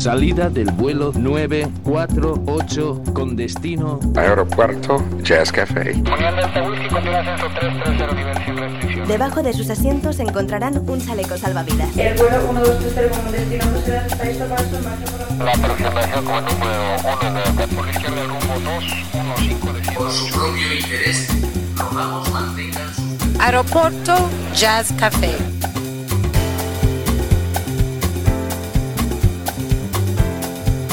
Salida del vuelo 948 con destino Aeropuerto Jazz Café. Debajo de sus asientos encontrarán un chaleco salvavidas. El vuelo 1230 con destino por la aproximación como número 1 de por izquierda rumbo 215 Por su propio interés, rogamos mantengan su Aeropuerto Jazz Café.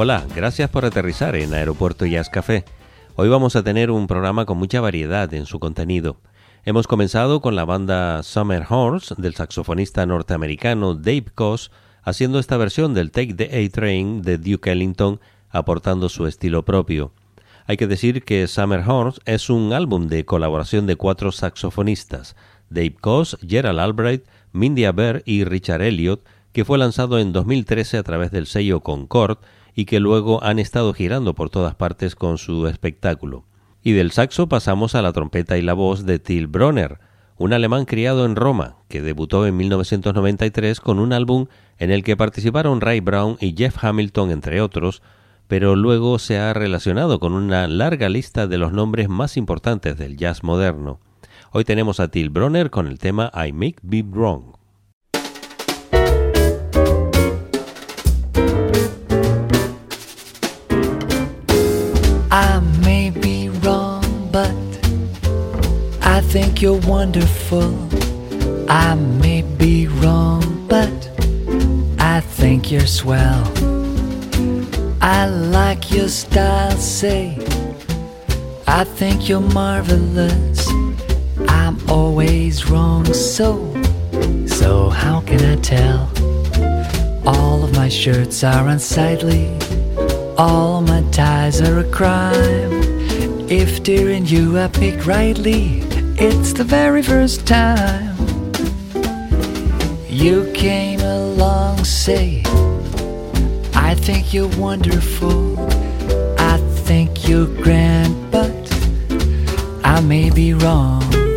Hola, gracias por aterrizar en Aeropuerto Jazz Café. Hoy vamos a tener un programa con mucha variedad en su contenido. Hemos comenzado con la banda Summer Horse del saxofonista norteamericano Dave Koss haciendo esta versión del Take the A-Train de Duke Ellington aportando su estilo propio. Hay que decir que Summer Horse es un álbum de colaboración de cuatro saxofonistas, Dave Koss, Gerald Albright, Mindy Aber y Richard Elliott, que fue lanzado en 2013 a través del sello Concord y que luego han estado girando por todas partes con su espectáculo. Y del saxo pasamos a la trompeta y la voz de Till Bronner, un alemán criado en Roma, que debutó en 1993 con un álbum en el que participaron Ray Brown y Jeff Hamilton, entre otros, pero luego se ha relacionado con una larga lista de los nombres más importantes del jazz moderno. Hoy tenemos a Till Bronner con el tema I Make Be Wrong. Think you're wonderful. I may be wrong, but I think you're swell. I like your style, say. I think you're marvelous. I'm always wrong, so, so how can I tell? All of my shirts are unsightly. All my ties are a crime. If and you I pick rightly, it's the very first time. You came along, say, I think you're wonderful. I think you're grand, but I may be wrong.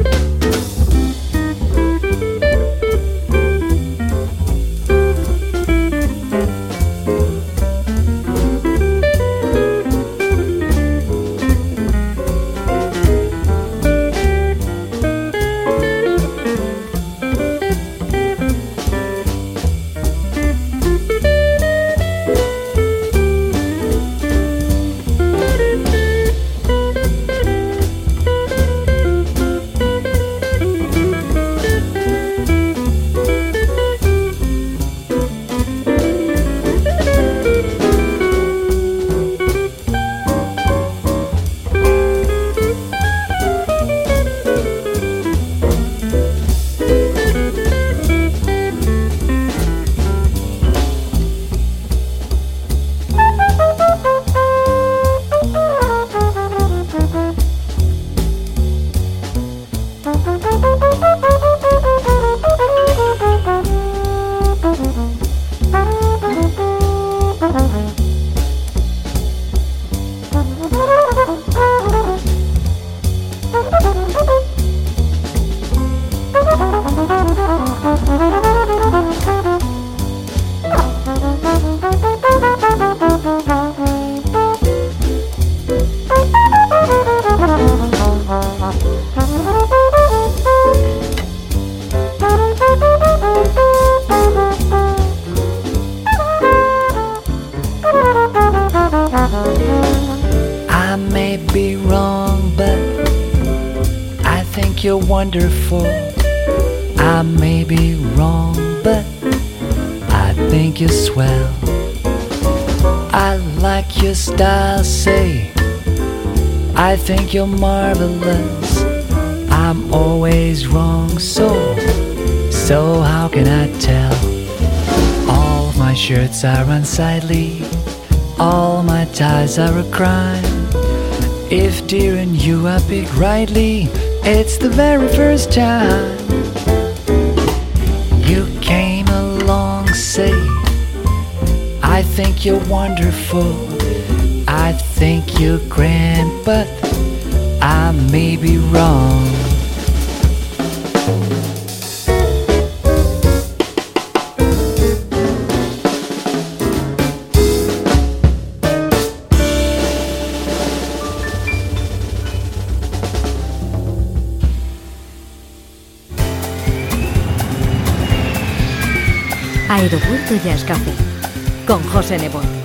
Think you're marvelous. I'm always wrong, so, so how can I tell? All of my shirts are unsightly. All my ties are a crime. If dear and you are picked rightly, it's the very first time. You came along, say, I think you're wonderful. I think you're grand, but I may be wrong. Aeropuerto Jazz Café con José Nebot.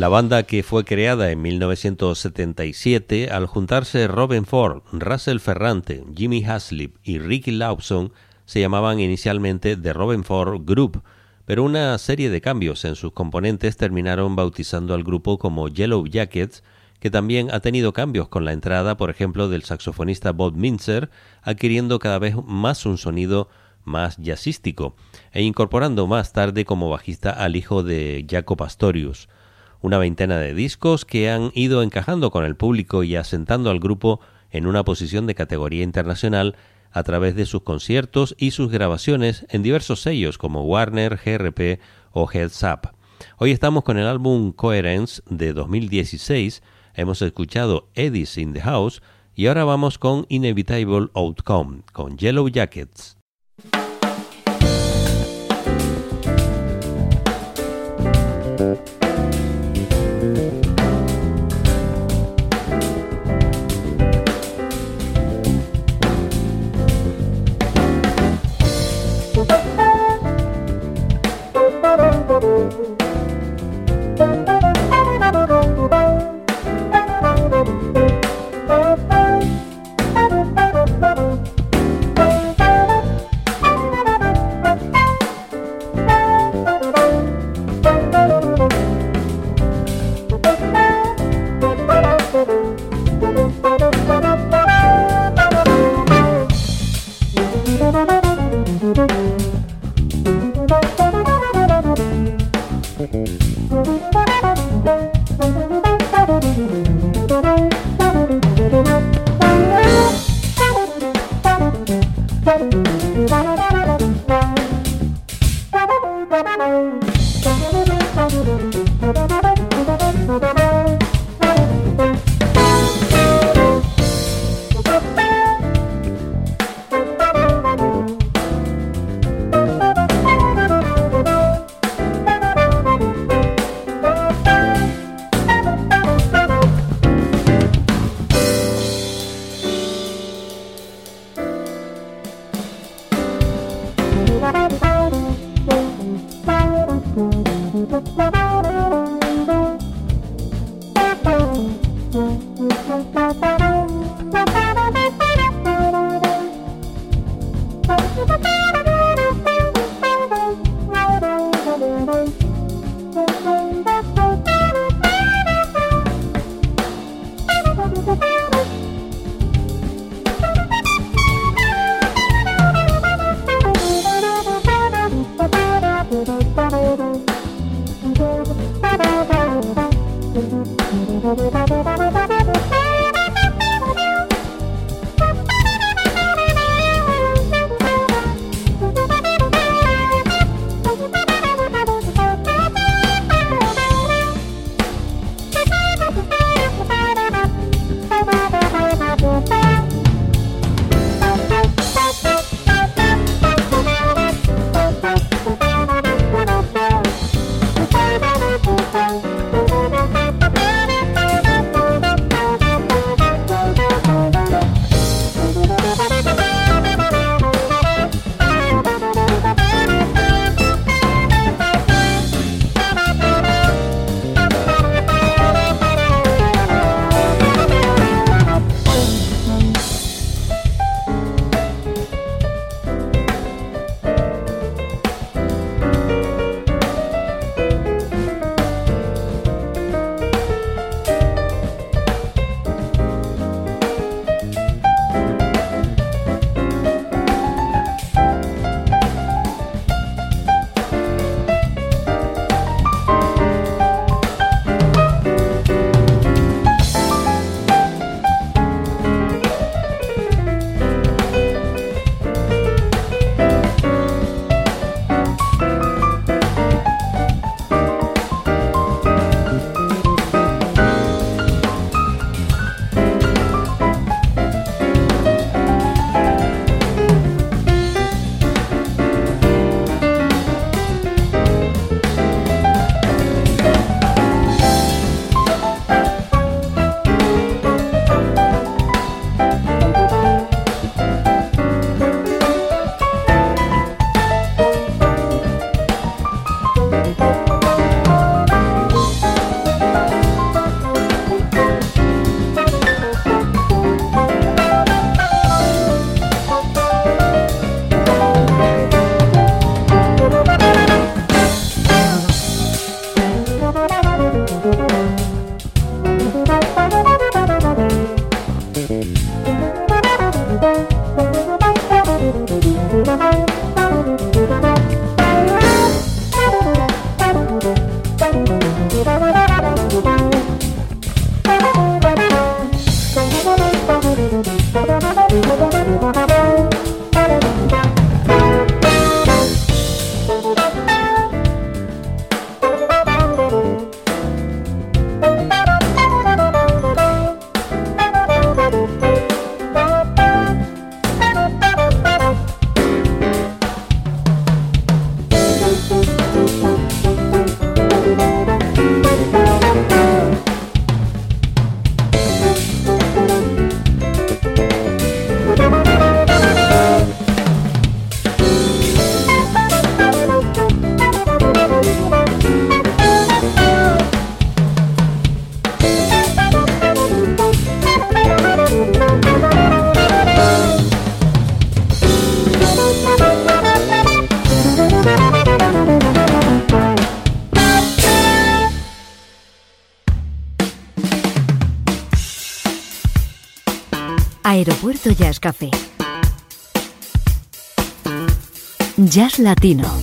La banda que fue creada en 1977 al juntarse Robin Ford, Russell Ferrante, Jimmy Haslip y Ricky Lawson se llamaban inicialmente The Robin Ford Group, pero una serie de cambios en sus componentes terminaron bautizando al grupo como Yellow Jackets, que también ha tenido cambios con la entrada, por ejemplo, del saxofonista Bob Minzer, adquiriendo cada vez más un sonido más jazzístico, e incorporando más tarde como bajista al hijo de Jaco Pastorius. Una veintena de discos que han ido encajando con el público y asentando al grupo en una posición de categoría internacional a través de sus conciertos y sus grabaciones en diversos sellos como Warner, GRP o Heads Up. Hoy estamos con el álbum Coherence de 2016, hemos escuchado Eddie's in the House y ahora vamos con Inevitable Outcome, con Yellow Jackets. Jazz Latino.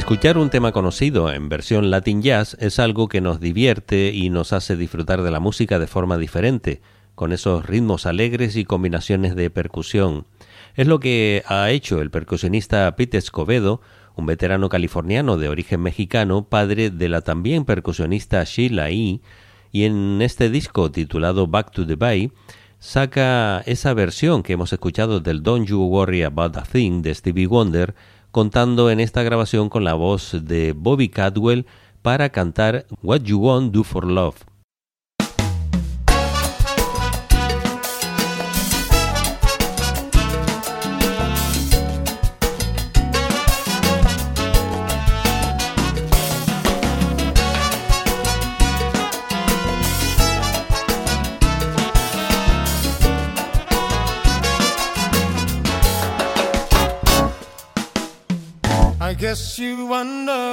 Escuchar un tema conocido en versión Latin Jazz es algo que nos divierte y nos hace disfrutar de la música de forma diferente, con esos ritmos alegres y combinaciones de percusión. Es lo que ha hecho el percusionista Pete Escobedo, un veterano californiano de origen mexicano, padre de la también percusionista Sheila E., y en este disco titulado Back to the Bay, saca esa versión que hemos escuchado del Don't You Worry About a Thing de Stevie Wonder, contando en esta grabación con la voz de Bobby Cadwell para cantar What You Want Do for Love. you wonder.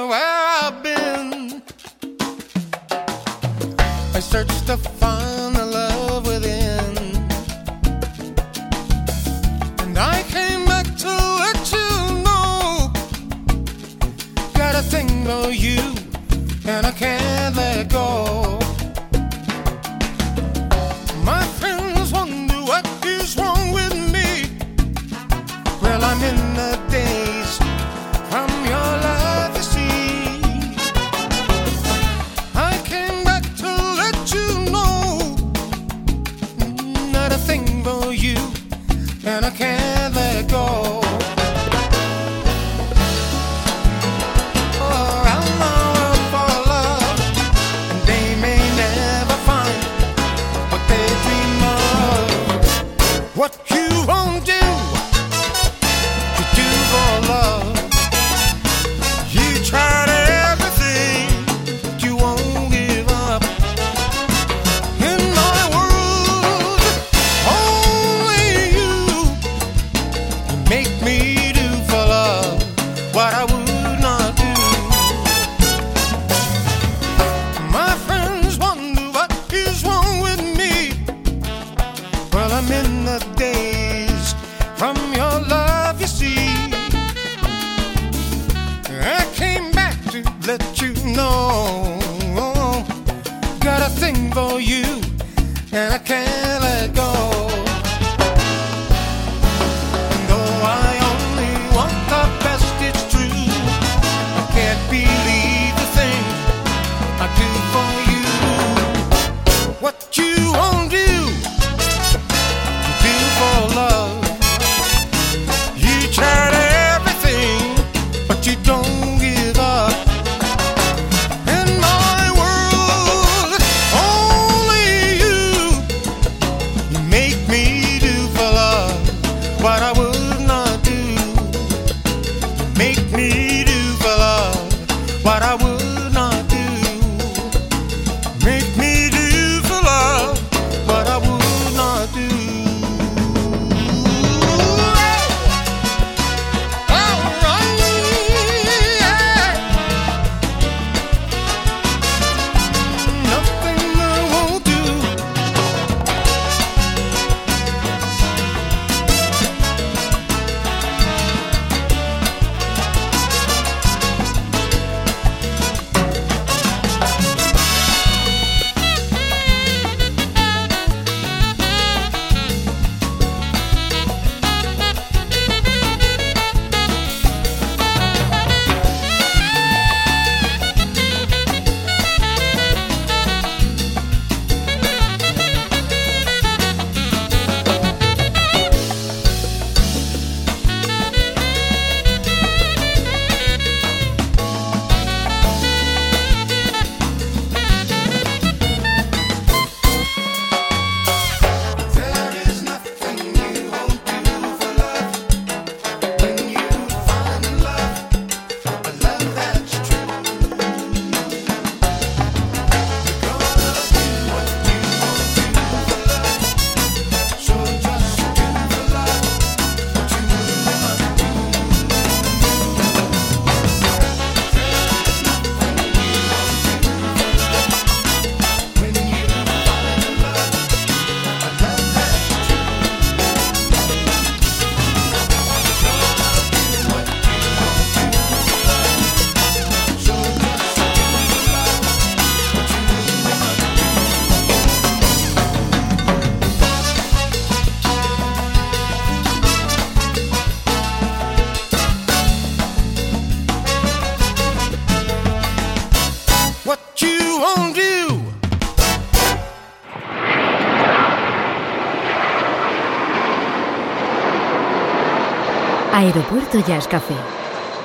Aeropuerto Jazz Café,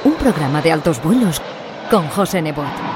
un programa de altos vuelos con José Nebot.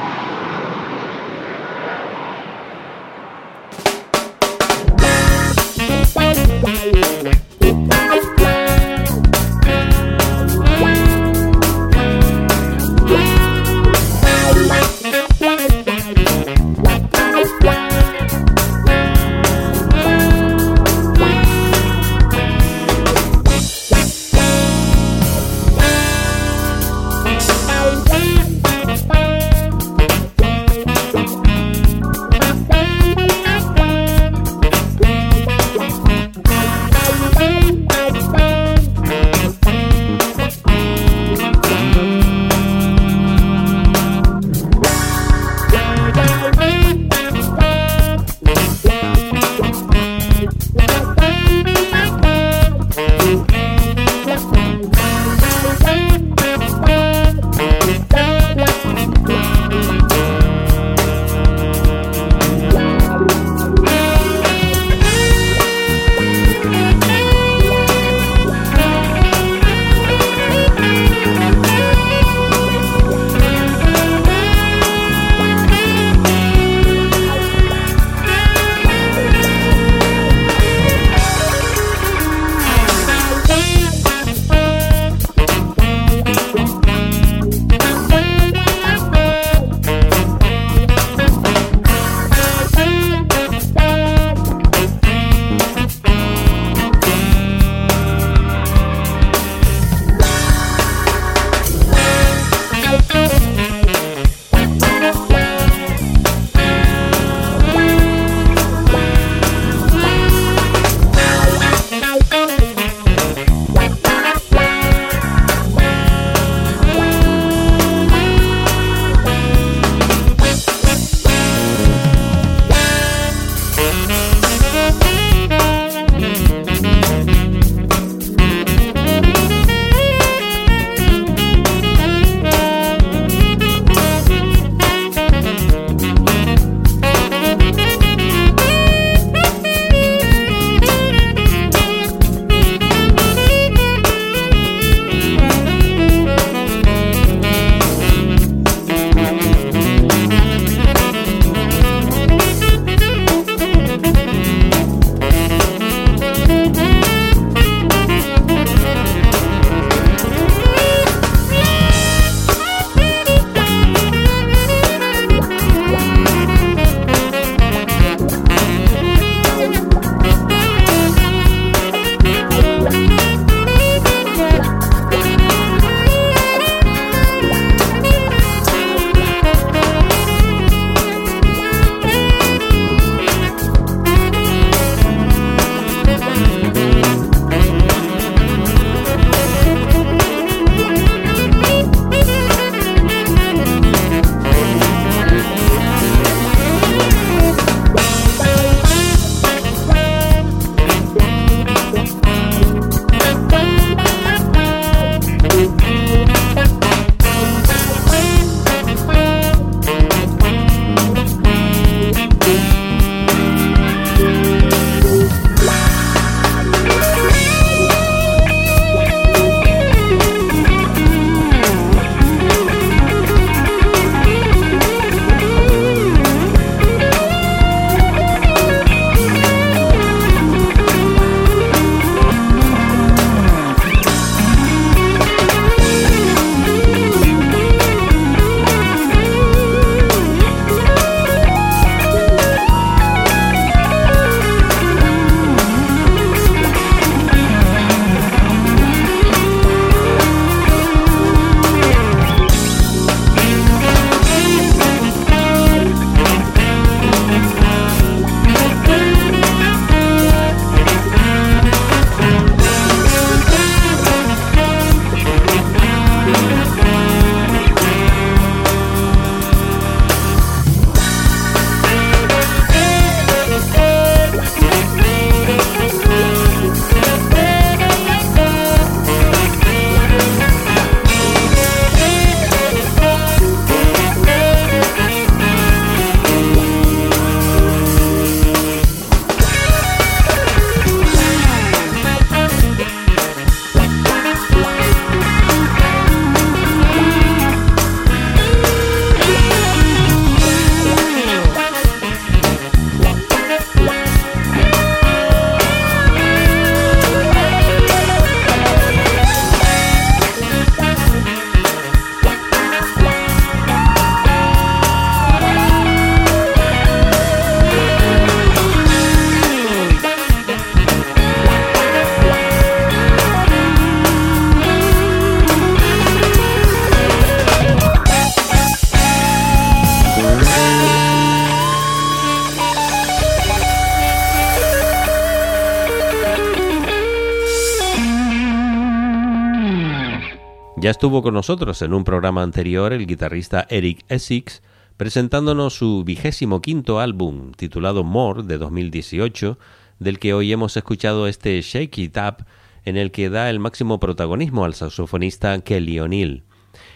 Ya estuvo con nosotros en un programa anterior el guitarrista Eric Essex, presentándonos su vigésimo quinto álbum titulado More de 2018, del que hoy hemos escuchado este Shake It Up, en el que da el máximo protagonismo al saxofonista Kelly O'Neill.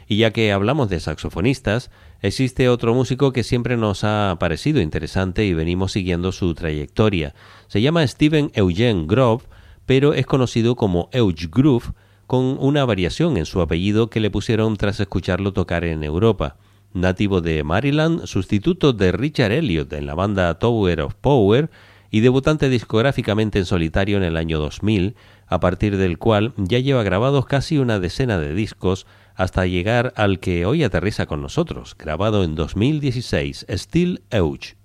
Y ya que hablamos de saxofonistas, existe otro músico que siempre nos ha parecido interesante y venimos siguiendo su trayectoria. Se llama Steven Eugene Grove, pero es conocido como Euge Groove, con una variación en su apellido que le pusieron tras escucharlo tocar en Europa. Nativo de Maryland, sustituto de Richard Elliot en la banda Tower of Power y debutante discográficamente en solitario en el año 2000, a partir del cual ya lleva grabados casi una decena de discos hasta llegar al que hoy aterriza con nosotros, grabado en 2016, Still Euch.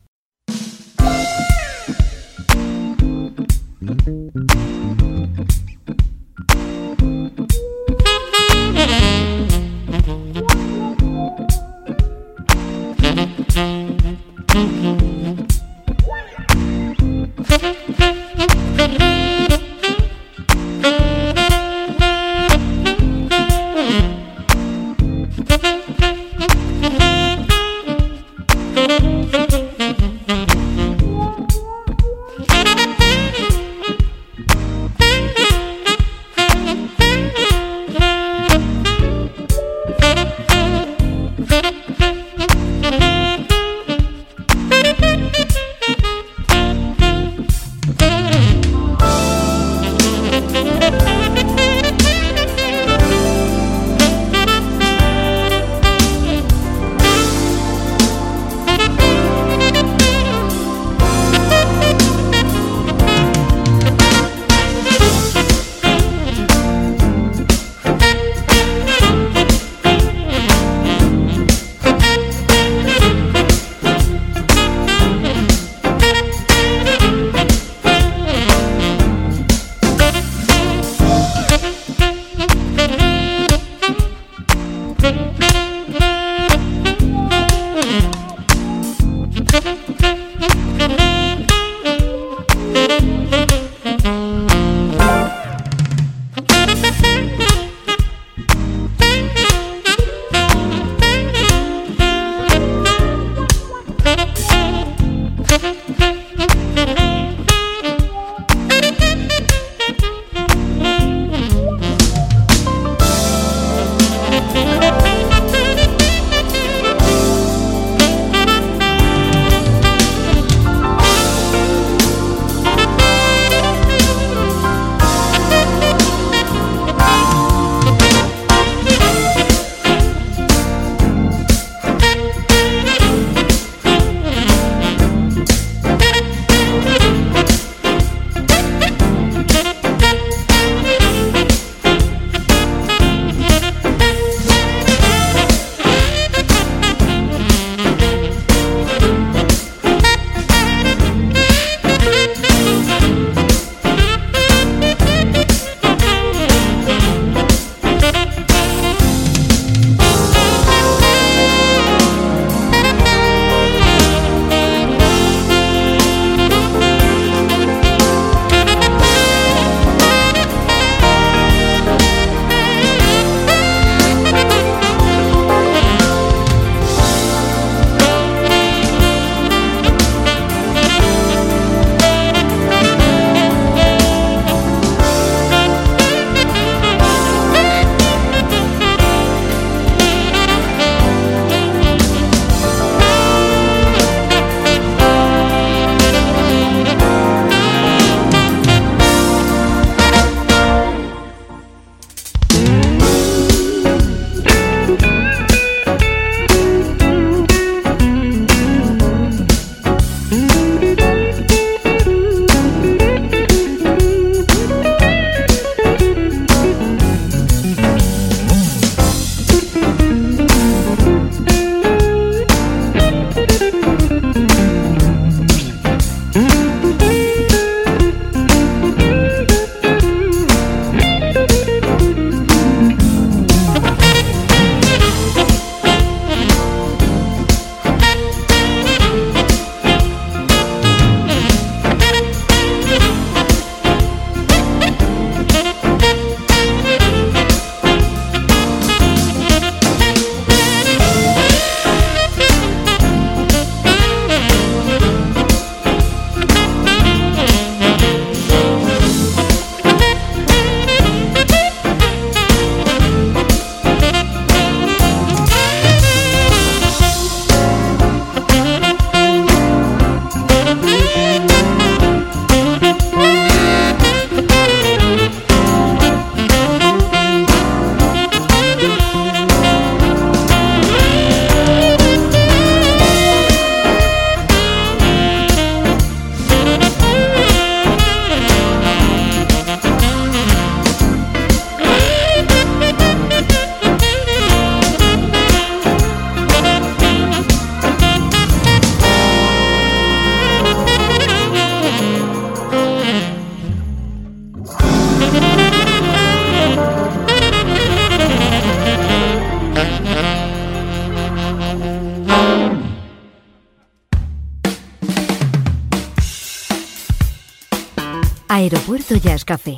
Café.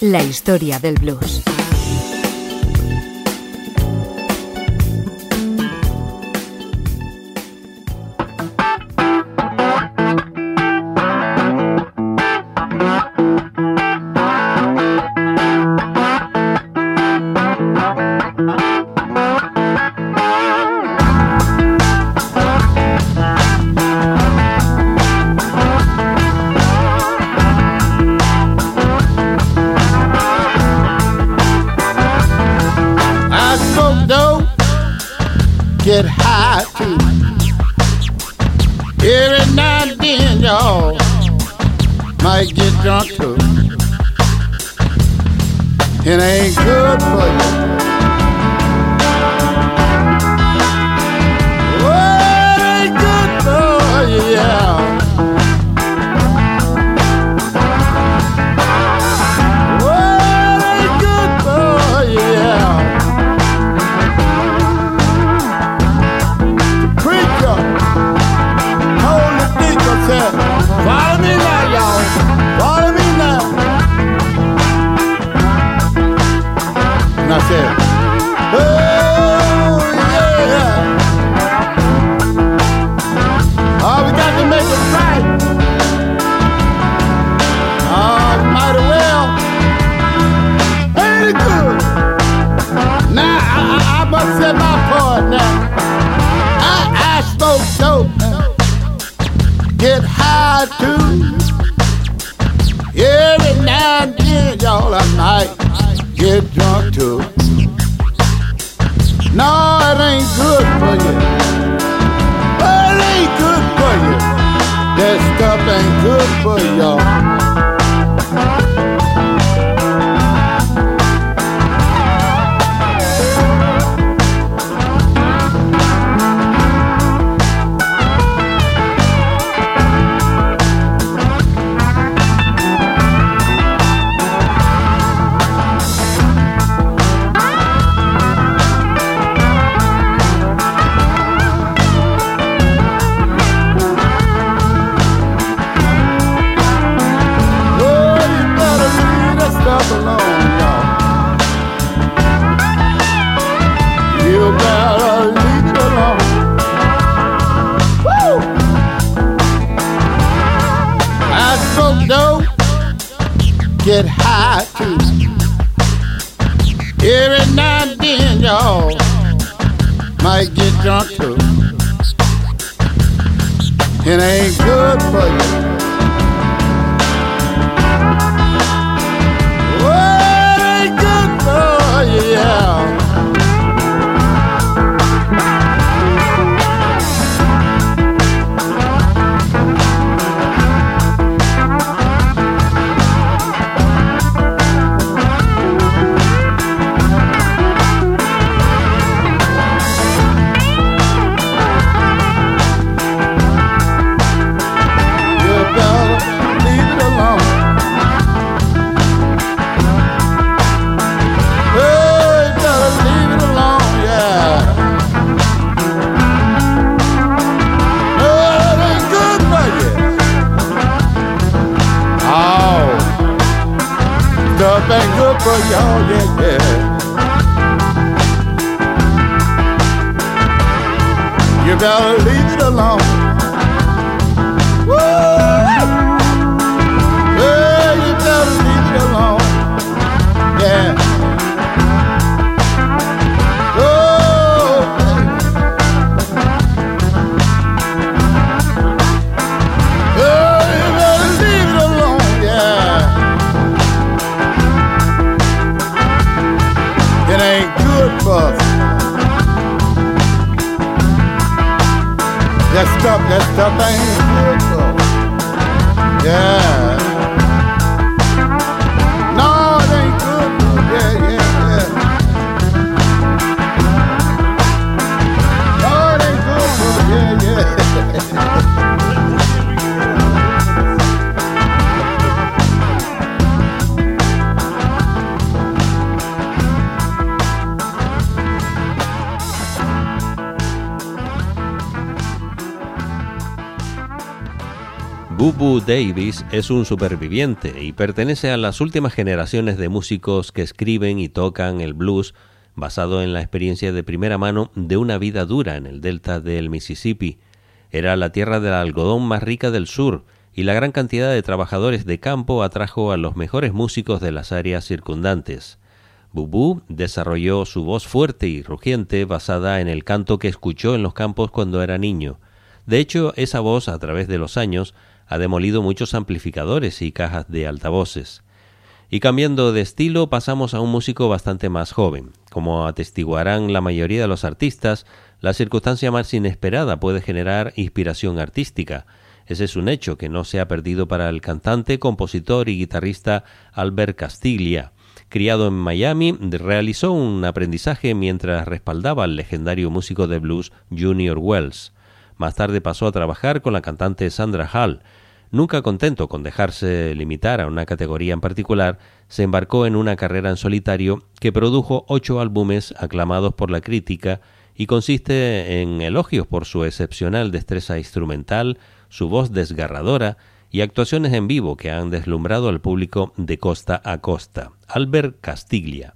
La historia del blues. Davis es un superviviente y pertenece a las últimas generaciones de músicos que escriben y tocan el blues basado en la experiencia de primera mano de una vida dura en el delta del Mississippi. Era la tierra del algodón más rica del sur y la gran cantidad de trabajadores de campo atrajo a los mejores músicos de las áreas circundantes. Bubú desarrolló su voz fuerte y rugiente basada en el canto que escuchó en los campos cuando era niño. De hecho, esa voz, a través de los años, ha demolido muchos amplificadores y cajas de altavoces. Y cambiando de estilo, pasamos a un músico bastante más joven. Como atestiguarán la mayoría de los artistas, la circunstancia más inesperada puede generar inspiración artística. Ese es un hecho que no se ha perdido para el cantante, compositor y guitarrista Albert Castiglia. Criado en Miami, realizó un aprendizaje mientras respaldaba al legendario músico de blues Junior Wells. Más tarde pasó a trabajar con la cantante Sandra Hall. Nunca contento con dejarse limitar a una categoría en particular, se embarcó en una carrera en solitario que produjo ocho álbumes aclamados por la crítica y consiste en elogios por su excepcional destreza instrumental, su voz desgarradora y actuaciones en vivo que han deslumbrado al público de costa a costa. Albert Castiglia.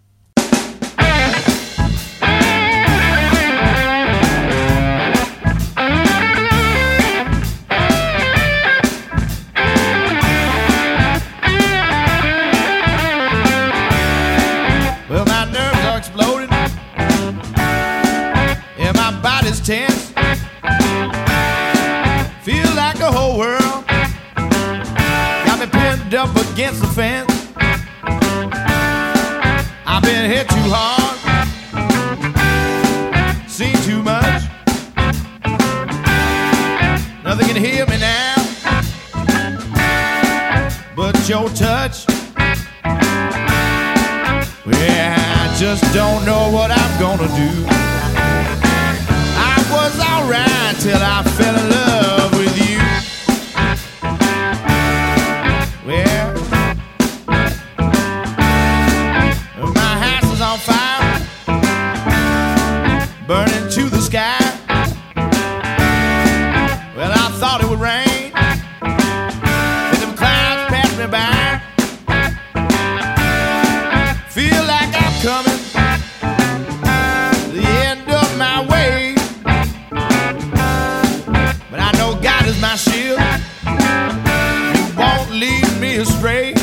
Up against the fence. I've been hit too hard, seen too much. Nothing can heal me now, but your touch. Yeah, I just don't know what I'm gonna do I was alright till I fell in love astray.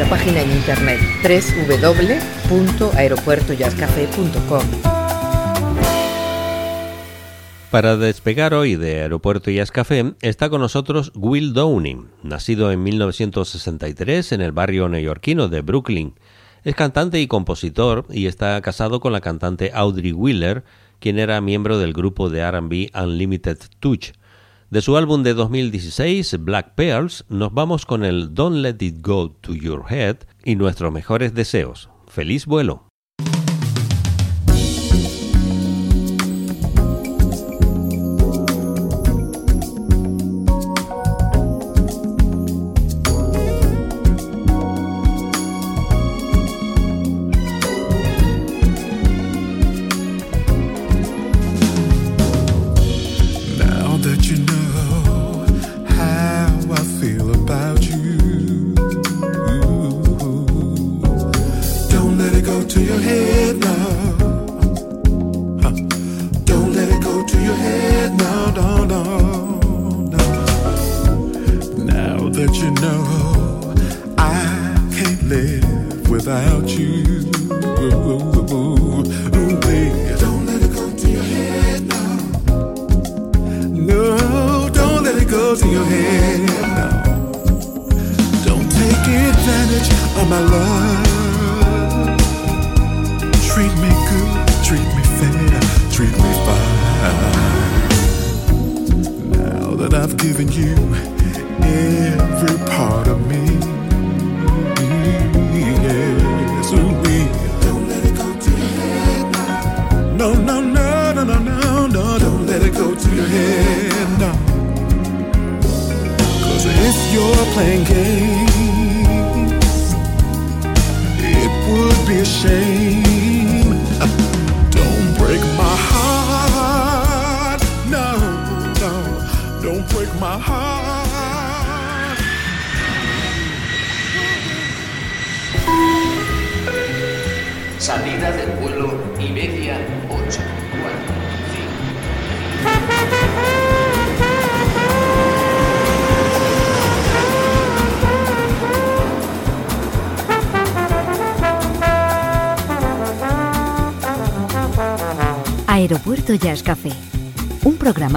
nuestra página en internet www.aeropuertoyascafé.com. Para despegar hoy de Aeropuerto Jazz Café está con nosotros Will Downing, nacido en 1963 en el barrio neoyorquino de Brooklyn. Es cantante y compositor y está casado con la cantante Audrey Wheeler, quien era miembro del grupo de RB Unlimited Touch. De su álbum de 2016, Black Pearls, nos vamos con el Don't Let It Go to Your Head y nuestros mejores deseos. ¡Feliz vuelo! to your head.